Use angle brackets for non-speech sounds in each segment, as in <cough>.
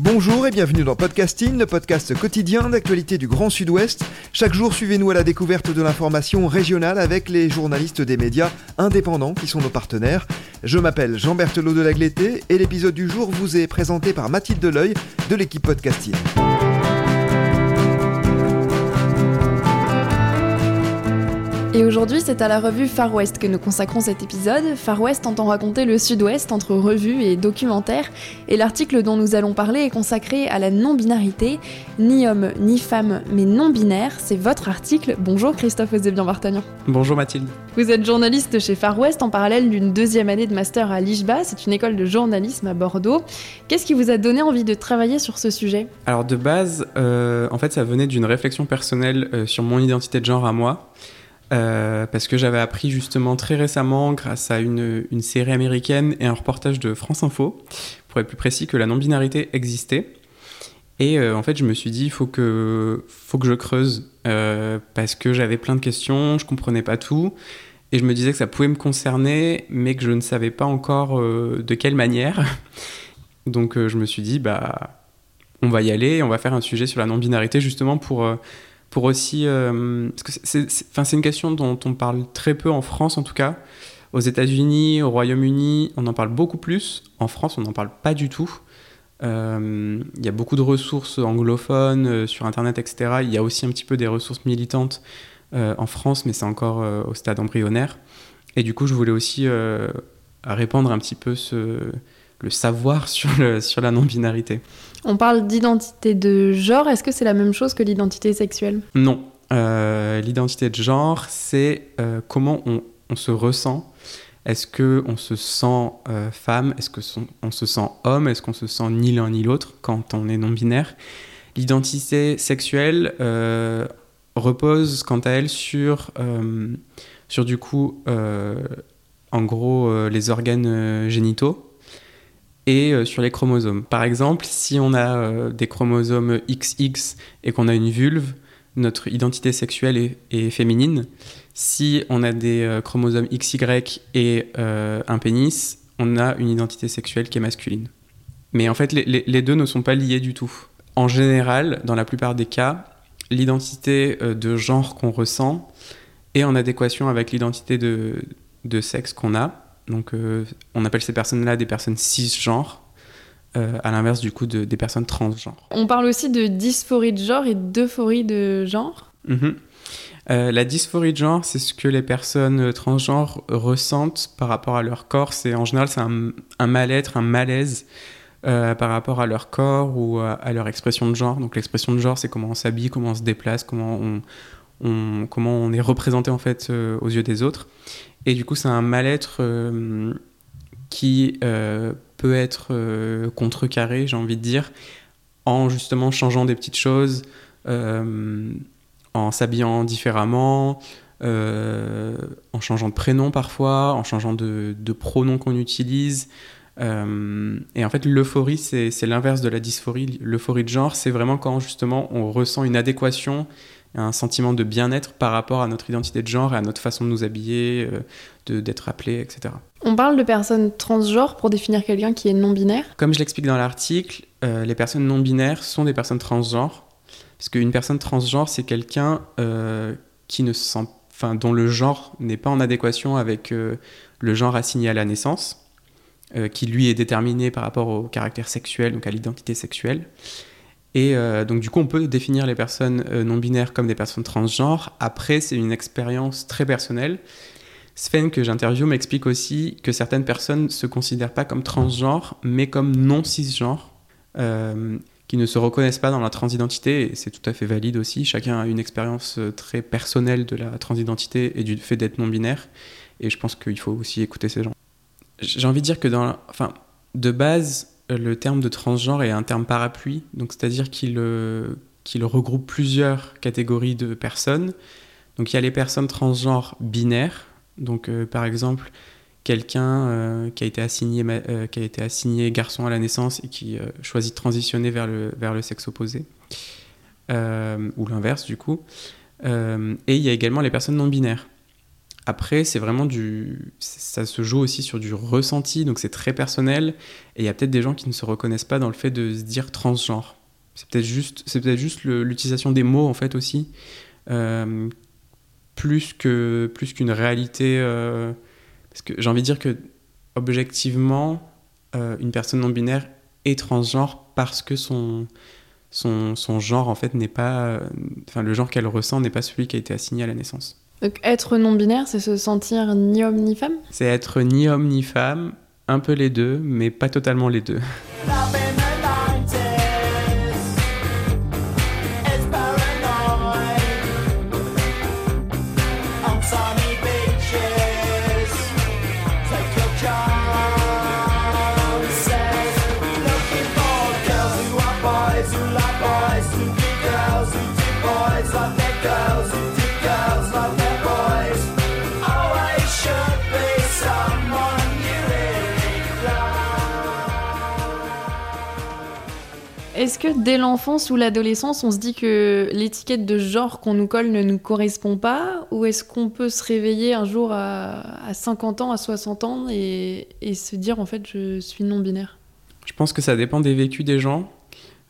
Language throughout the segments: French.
Bonjour et bienvenue dans Podcasting, le podcast quotidien d'actualité du Grand Sud-Ouest. Chaque jour, suivez-nous à la découverte de l'information régionale avec les journalistes des médias indépendants qui sont nos partenaires. Je m'appelle Jean Berthelot de Lagleté et l'épisode du jour vous est présenté par Mathilde Deleuil de l'équipe Podcasting. Et aujourd'hui, c'est à la revue Far West que nous consacrons cet épisode. Far West entend raconter le sud-ouest entre revue et documentaire, et l'article dont nous allons parler est consacré à la non-binarité. Ni homme ni femme, mais non-binaire, c'est votre article. Bonjour Christophe Ozebian Bartagnan. Bonjour Mathilde. Vous êtes journaliste chez Far West en parallèle d'une deuxième année de master à l'IJBA, c'est une école de journalisme à Bordeaux. Qu'est-ce qui vous a donné envie de travailler sur ce sujet? Alors de base, euh, en fait, ça venait d'une réflexion personnelle euh, sur mon identité de genre à moi. Euh, parce que j'avais appris justement très récemment, grâce à une, série américaine et un reportage de France Info, pour être plus précis, que la non-binarité existait. Et euh, en fait, je me suis dit, il faut que, faut que je creuse, euh, parce que j'avais plein de questions, je comprenais pas tout, et je me disais que ça pouvait me concerner, mais que je ne savais pas encore de quelle manière. <laughs> Donc je me suis dit, bah, on va y aller, on va faire un sujet sur la non-binarité, justement pour pour aussi. Euh, c'est une question dont on parle très peu en France, en tout cas. Aux États-Unis, au Royaume-Uni, on en parle beaucoup plus. En France, on n'en parle pas du tout. Euh, il y a beaucoup de ressources anglophones euh, sur Internet, etc. Il y a aussi un petit peu des ressources militantes en France, mais c'est encore au stade embryonnaire. Et du coup, je voulais aussi répandre un petit peu ce, le savoir sur, le, sur la non-binarité. On parle d'identité de genre, est-ce que c'est la même chose que l'identité sexuelle? Non. Euh, l'identité de genre, c'est euh, comment on, on, se ressent. Est-ce qu'on se sent euh, femme? Est-ce qu'on se sent homme? Est-ce qu'on se sent ni l'un ni l'autre quand on est non-binaire? L'identité sexuelle repose quant à elle sur, sur du coup, en gros, les organes génitaux et euh, sur les chromosomes. Par exemple, si on a euh, des chromosomes XX et qu'on a une vulve, notre identité sexuelle est, féminine. Si on a des euh, chromosomes XY et un pénis, on a une identité sexuelle qui est masculine. Mais en fait, les, deux ne sont pas liés du tout. En général, dans la plupart des cas, l'identité de genre qu'on ressent est en adéquation avec l'identité de sexe qu'on a. Donc, euh, on appelle ces personnes-là des personnes cisgenres, euh, à l'inverse du coup de, des personnes transgenres. On parle aussi de dysphorie de genre et d'euphorie de genre. Mhm. Euh, la dysphorie de genre, c'est ce que les personnes transgenres ressentent par rapport à leur corps. C'est en général c'est un, mal-être, un malaise par rapport à leur corps ou à, leur expression de genre. Donc l'expression de genre, c'est comment on s'habille, comment on se déplace, comment on, comment on est représenté en fait aux yeux des autres. Et du coup, c'est un mal-être euh, qui euh, peut être euh, contrecarré, j'ai envie de dire, en justement changeant des petites choses, en s'habillant différemment, en changeant de prénom parfois, en changeant de, de pronom qu'on utilise. et en fait, l'euphorie, c'est l'inverse de la dysphorie. L'euphorie de genre, c'est vraiment quand justement on ressent une adéquation un sentiment de bien-être par rapport à notre identité de genre et à notre façon de nous habiller, euh, d'être appelé, etc. On parle de personnes transgenres pour définir quelqu'un qui est non-binaire Comme je l'explique dans l'article, euh, les personnes non-binaires sont des personnes transgenres. Parce qu'une personne transgenre, c'est quelqu'un euh, qui ne sent, enfin, dont le genre n'est pas en adéquation avec le genre assigné à la naissance, qui lui est déterminé par rapport au caractère sexuel, donc à l'identité sexuelle. Et euh, donc du coup, on peut définir les personnes euh, non binaires comme des personnes transgenres. Après, c'est une expérience très personnelle. Sven, que j'interviewe, m'explique aussi que certaines personnes ne se considèrent pas comme transgenres, mais comme non cisgenres, euh, qui ne se reconnaissent pas dans la transidentité, et c'est tout à fait valide aussi. Chacun a une expérience très personnelle de la transidentité et du fait d'être non binaire, et je pense qu'il faut aussi écouter ces gens. J'ai envie de dire que enfin, de base, le terme de transgenre est un terme parapluie, donc c'est-à-dire qu'il qu'il regroupe plusieurs catégories de personnes. Il y a les personnes transgenres binaires, donc par exemple quelqu'un qui a été assigné qui a été assigné garçon à la naissance et qui choisit de transitionner vers le vers le sexe opposé ou l'inverse du coup. et il y a également les personnes non binaires. Après, c'est vraiment du. Ça se joue aussi sur du ressenti, donc c'est très personnel. Et il y a peut-être des gens qui ne se reconnaissent pas dans le fait de se dire transgenre. C'est peut-être juste, c'est peut-être juste l'utilisation des mots en fait aussi, euh, plus que plus qu'une réalité. Euh, parce que j'ai envie de dire que objectivement, euh, une personne non binaire est transgenre parce que son son, son genre en fait n'est pas, enfin le genre qu'elle ressent n'est pas celui qui a été assigné à la naissance. Donc être non-binaire, c'est se sentir ni homme ni femme? C'est être ni homme ni femme, un peu les deux, mais pas totalement les deux. Est-ce que dès l'enfance ou l'adolescence, on se dit que l'étiquette de genre qu'on nous colle ne nous correspond pas Ou est-ce qu'on peut se réveiller un jour à, 50 ans, à 60 ans et, se dire en fait je suis non-binaire? Je pense que ça dépend des vécus des gens.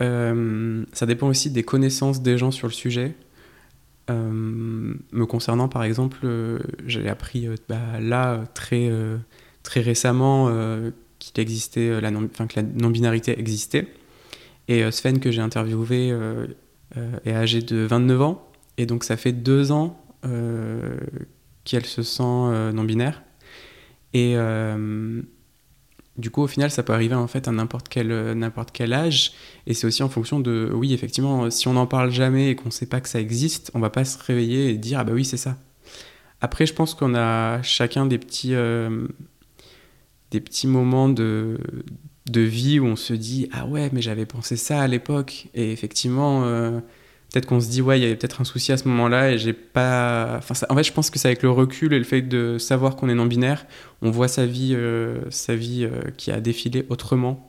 Euh, ça dépend aussi des connaissances des gens sur le sujet. Euh, me concernant par exemple, euh, j'ai appris bah, là très, très récemment qu'il existait, la que la non-binarité existait. Et euh, Sven, que j'ai interviewé, euh, euh, est âgée de 29 ans. Et donc, ça fait deux ans qu'elle se sent non-binaire. Et du coup, au final, ça peut arriver en fait à n'importe quel, quel âge. Et c'est aussi en fonction de, oui, effectivement, si on n'en parle jamais et qu'on ne sait pas que ça existe, on va pas se réveiller et dire, ah bah oui, c'est ça. Après, je pense qu'on a chacun des petits, des petits moments de, de vie où on se dit ah ouais mais j'avais pensé ça à l'époque. Et effectivement euh, peut-être qu'on se dit ouais il y avait peut-être un souci à ce moment-là et j'ai pas enfin en fait je pense que c'est avec le recul et le fait de savoir qu'on est non binaire on voit sa vie euh, sa vie euh, qui a défilé autrement.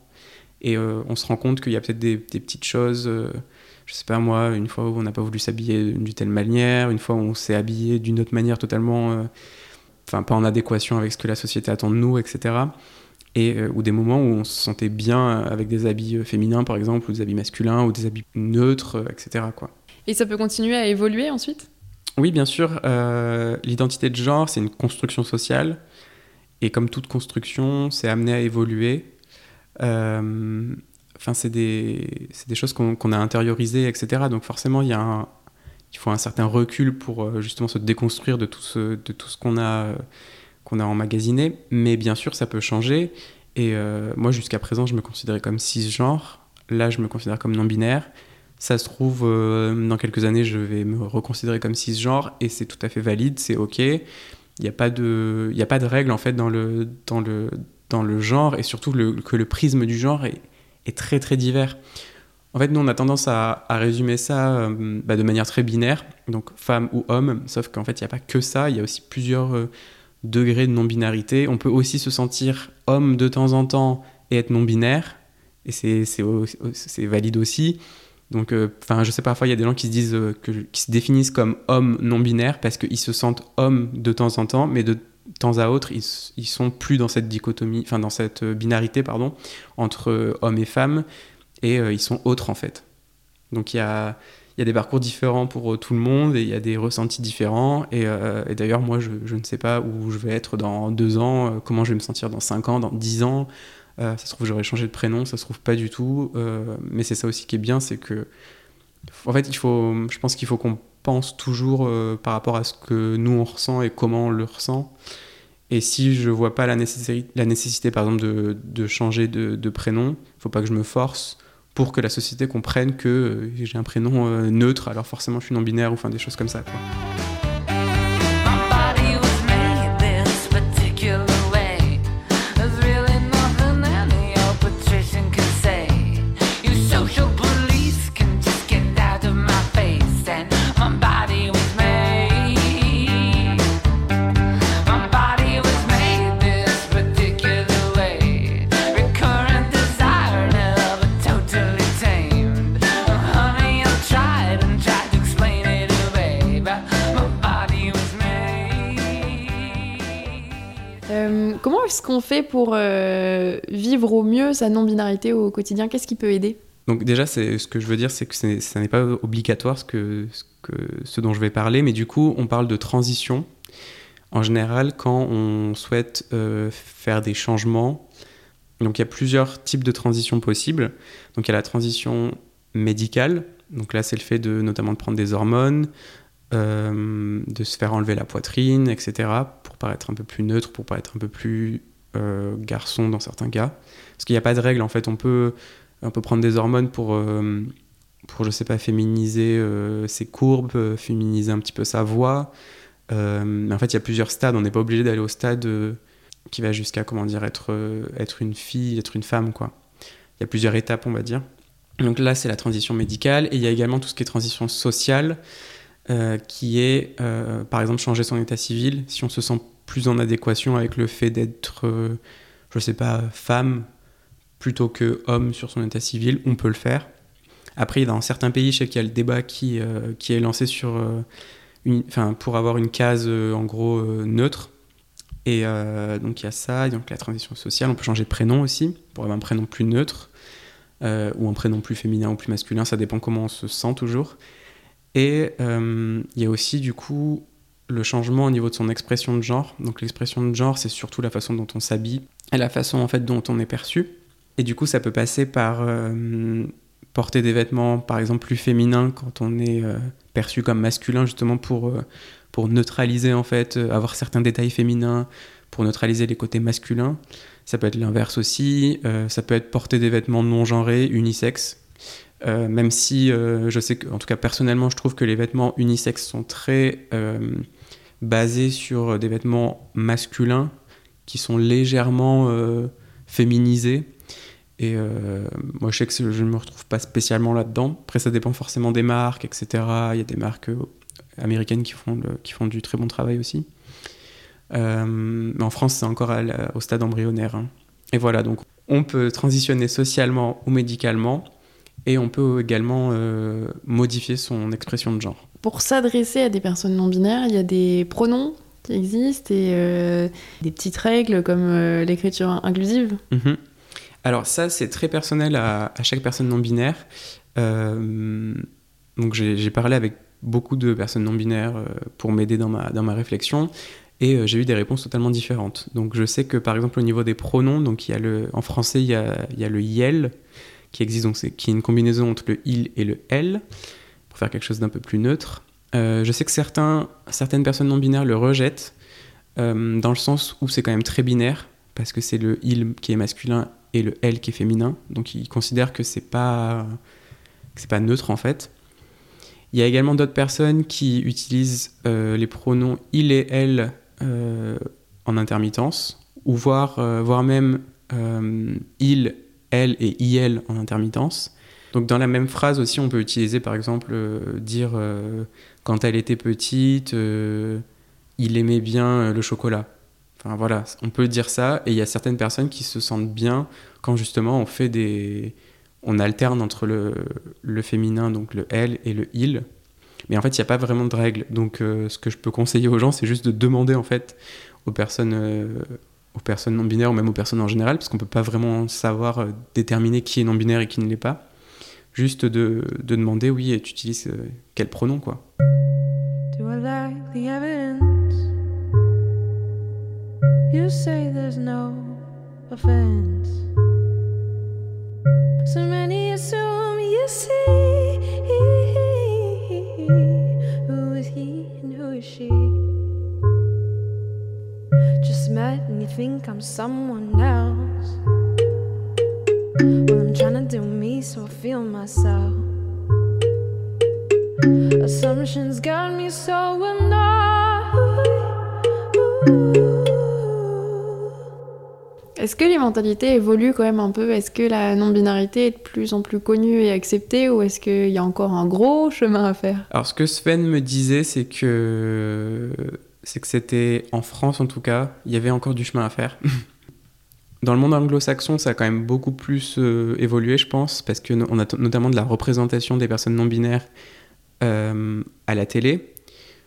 Et on se rend compte qu'il y a peut-être des, petites choses je sais pas moi une fois où on n'a pas voulu s'habiller d'une telle manière une fois où on s'est habillé d'une autre manière totalement enfin pas en adéquation avec ce que la société attend de nous etc et euh, ou des moments où on se sentait bien avec des habits euh, féminins par exemple ou des habits masculins ou des habits neutres euh, etc quoi. Et ça peut continuer à évoluer ensuite? Oui bien sûr l'identité de genre c'est une construction sociale. Et comme toute construction c'est amené à évoluer. Enfin c'est des, des choses qu'on a intériorisées etc donc forcément il y a un, il faut un certain recul pour justement se déconstruire de tout ce, de tout ce qu'on a qu'on a emmagasiné, mais bien sûr, ça peut changer. Et euh, moi, jusqu'à présent, je me considérais comme cisgenre. Là, je me considère comme non-binaire. Ça se trouve, euh, dans quelques années, je vais me reconsidérer comme cisgenre et c'est tout à fait valide, c'est OK. Il n'y a, pas de, il a pas de règle, en fait, dans le, dans le, dans le genre et surtout que le prisme du genre est, très, très divers. En fait, nous, on a tendance à, à résumer ça euh, bah, de manière très binaire, donc femme ou homme, sauf qu'en fait, il n'y a pas que ça, il y a aussi plusieurs degré de non-binarité. On peut aussi se sentir homme de temps en temps et être non-binaire, et c'est valide aussi. Donc, euh, enfin, je sais parfois il y a des gens qui se disent euh, que, qui se définissent comme homme non-binaire parce qu'ils se sentent hommes de temps en temps, mais de temps à autre, ils, ils sont plus dans cette dichotomie, enfin dans cette euh, binarité, pardon, entre homme et femme, et ils sont autres en fait. Donc il y a, il y a des parcours différents pour euh, tout le monde et il y a des ressentis différents. Et, euh, d'ailleurs, moi, je, ne sais pas où je vais être dans deux ans, euh, comment je vais me sentir dans cinq ans, dans dix ans. ça se trouve, j'aurais changé de prénom, ça se trouve pas du tout. mais c'est ça aussi qui est bien, c'est que, en fait, il faut, je pense qu'il faut qu'on pense toujours par rapport à ce que nous on ressent et comment on le ressent. Et si je vois pas la nécessité, la nécessité par exemple, de, de changer de, de prénom, faut pas que je me force pour que la société comprenne que euh, j'ai un prénom euh, neutre, alors forcément je suis non-binaire ou enfin des choses comme ça. Est-ce qu'on fait pour euh, vivre au mieux sa non-binarité au quotidien? Qu'est-ce qui peut aider? Donc déjà, ce que je veux dire, c'est que ça n'est pas obligatoire ce, que, ce, dont je vais parler, mais du coup, on parle de transition. En général, quand on souhaite euh, faire des changements, donc il y a plusieurs types de transitions possibles. Donc il y a la transition médicale, donc là c'est le fait de notamment de prendre des hormones, de se faire enlever la poitrine, etc., pour paraître un peu plus neutre, pour paraître un peu plus euh, garçon dans certains cas. Parce qu'il n'y a pas de règle, en fait, on peut, on peut prendre des hormones pour, euh, pour je sais pas, féminiser ses courbes, féminiser un petit peu sa voix. mais en fait, il y a plusieurs stades, on n'est pas obligé d'aller au stade qui va jusqu'à, comment dire, être, être une fille, être une femme. Il y a plusieurs étapes, on va dire. Donc là, c'est la transition médicale, et il y a également tout ce qui est transition sociale. Euh, qui est, euh, par exemple, changer son état civil, si on se sent plus en adéquation avec le fait d'être, euh, je sais pas, femme plutôt que homme sur son état civil, on peut le faire. Après, dans certains pays, je sais qu'il y a le débat qui, qui est lancé sur, une, pour avoir une case en gros neutre. Et donc il y a ça, donc la transition sociale, on peut changer de prénom aussi, pour avoir un prénom plus neutre, ou un prénom plus féminin ou plus masculin, ça dépend comment on se sent toujours. Et euh, il y a aussi du coup le changement au niveau de son expression de genre. Donc l'expression de genre, c'est surtout la façon dont on s'habille et la façon en fait dont on est perçu. Et du coup, ça peut passer par euh, porter des vêtements, par exemple, plus féminins quand on est euh, perçu comme masculin, justement pour, pour neutraliser en fait, avoir certains détails féminins, pour neutraliser les côtés masculins. Ça peut être l'inverse aussi. ça peut être porter des vêtements non genrés, unisexes, euh, même si euh, je sais que, en tout cas personnellement, je trouve que les vêtements unisexes sont très euh, basés sur des vêtements masculins qui sont légèrement féminisés. Et moi, je sais que je ne me retrouve pas spécialement là-dedans. Après, ça dépend forcément des marques, etc. Il y a des marques américaines qui font, qui font du très bon travail aussi. mais en France, c'est encore au stade embryonnaire. Hein. Et voilà, donc on peut transitionner socialement ou médicalement et on peut également euh, modifier son expression de genre. Pour s'adresser à des personnes non binaires, il y a des pronoms qui existent et euh, des petites règles comme euh, l'écriture inclusive. Mhm. Alors ça, c'est très personnel à, chaque personne non binaire. donc j'ai parlé avec beaucoup de personnes non binaires pour m'aider dans ma, dans ma réflexion et j'ai eu des réponses totalement différentes. Donc je sais que par exemple au niveau des pronoms, donc il y a le, en français il y a, il y a le yel qui existe, donc qui est une combinaison entre le il et le elle, pour faire quelque chose d'un peu plus neutre. Euh, je sais que certains, certaines personnes non binaires le rejettent, euh, dans le sens où c'est quand même très binaire, parce que c'est le il qui est masculin et le elle qui est féminin, donc ils considèrent que c'est pas, pas neutre en fait. Il y a également d'autres personnes qui utilisent euh, les pronoms il et elle en intermittence, ou voire, voire même il elle et il en intermittence. Donc dans la même phrase aussi, on peut utiliser par exemple euh, dire euh, quand elle était petite, euh, il aimait bien le chocolat. Enfin voilà, on peut dire ça et il y a certaines personnes qui se sentent bien quand justement on fait des on alterne entre le, le féminin donc le elle et le il. Mais en fait, il n'y a pas vraiment de règle. Donc ce que je peux conseiller aux gens, c'est juste de demander en fait aux personnes aux personnes non binaires ou même aux personnes en général, parce qu'on peut pas vraiment savoir euh, déterminer qui est non binaire et qui ne l'est pas. Juste de, de demander, oui, et tu utilises euh, quel pronom, quoi. Do I like the evidence? You say there's no offense. So many assume you see who is he and who is she? Just met and you think I'm someone else. Well, I'm trying to do me so I feel myself. Assumptions got me so annoyed. Est-ce que les mentalités évoluent quand même un peu? Est-ce que la non-binarité est de plus en plus connue et acceptée ou est-ce qu'il y a encore un gros chemin à faire? Alors ce que Sven me disait, c'est que c'est que c'était en France en tout cas, il y avait encore du chemin à faire. <laughs> Dans le monde anglo-saxon, ça a quand même beaucoup plus euh, évolué, je pense, parce qu'on a notamment de la représentation des personnes non binaires euh, à la télé.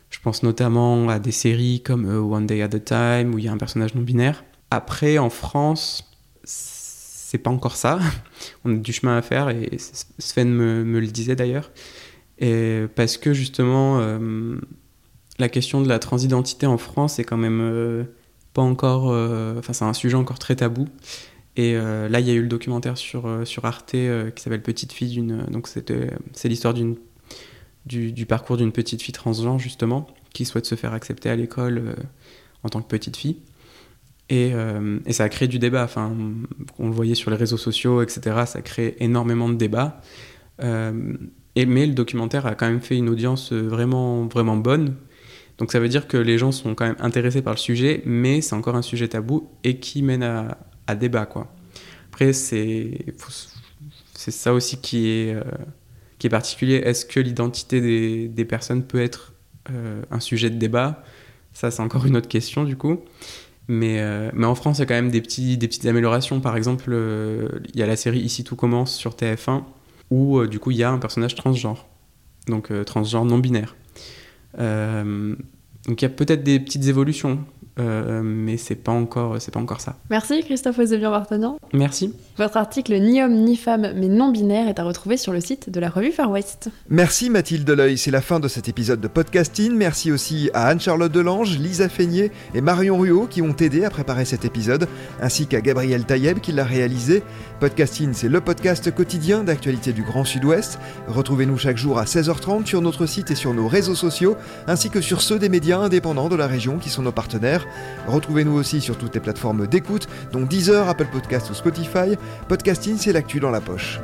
Je pense notamment à des séries comme euh, One Day at a Time, où il y a un personnage non binaire. Après, en France, c'est pas encore ça. <laughs> On a du chemin à faire et Sven me, me le disait d'ailleurs. Et parce que justement, la question de la transidentité en France est quand même euh, pas encore. Euh, enfin, c'est un sujet encore très tabou. Et là, il y a eu le documentaire sur, sur Arte qui s'appelle Petite fille d'une. Donc, c'est l'histoire d'une du, parcours d'une petite fille transgenre, justement, qui souhaite se faire accepter à l'école en tant que petite fille. Et, et, ça a créé du débat. Enfin, on le voyait sur les réseaux sociaux, etc. Ça crée énormément de débats. Et, mais le documentaire a quand même fait une audience euh, vraiment, vraiment bonne. Donc ça veut dire que les gens sont quand même intéressés par le sujet, mais c'est encore un sujet tabou et qui mène à, à débat. Quoi. Après, c'est, ça aussi qui est, euh, qui est particulier. Est-ce que l'identité des, des, personnes peut être euh, un sujet de débat? Ça, c'est encore une autre question du coup. Mais, mais en France, il y a quand même des, petits, des petites améliorations. Par exemple, il y a la série Ici tout commence sur TF1 où euh, du coup il y a un personnage transgenre, donc euh, transgenre non binaire. Euh, donc il y a peut-être des petites évolutions euh, mais c'est pas encore c'est pas encore ça. Merci Christophe Ozebian Bartagnan. Merci. Votre article Ni homme ni femme mais non binaire est à retrouver sur le site de la revue Far West. Merci Mathilde Deleuil, c'est la fin de cet épisode de podcasting. Merci aussi à Anne-Charlotte Delange, Lisa Feignet et Marion Ruot qui ont aidé à préparer cet épisode, ainsi qu'à Gabriel Taïeb qui l'a réalisé. Podcasting, c'est le podcast quotidien d'actualité du Grand Sud-Ouest. Retrouvez-nous chaque jour à 16h30 sur notre site et sur nos réseaux sociaux, ainsi que sur ceux des médias indépendants de la région qui sont nos partenaires. Retrouvez-nous aussi sur toutes les plateformes d'écoute, dont Deezer, Apple Podcast ou Spotify. Podcasting, c'est l'actu dans la poche.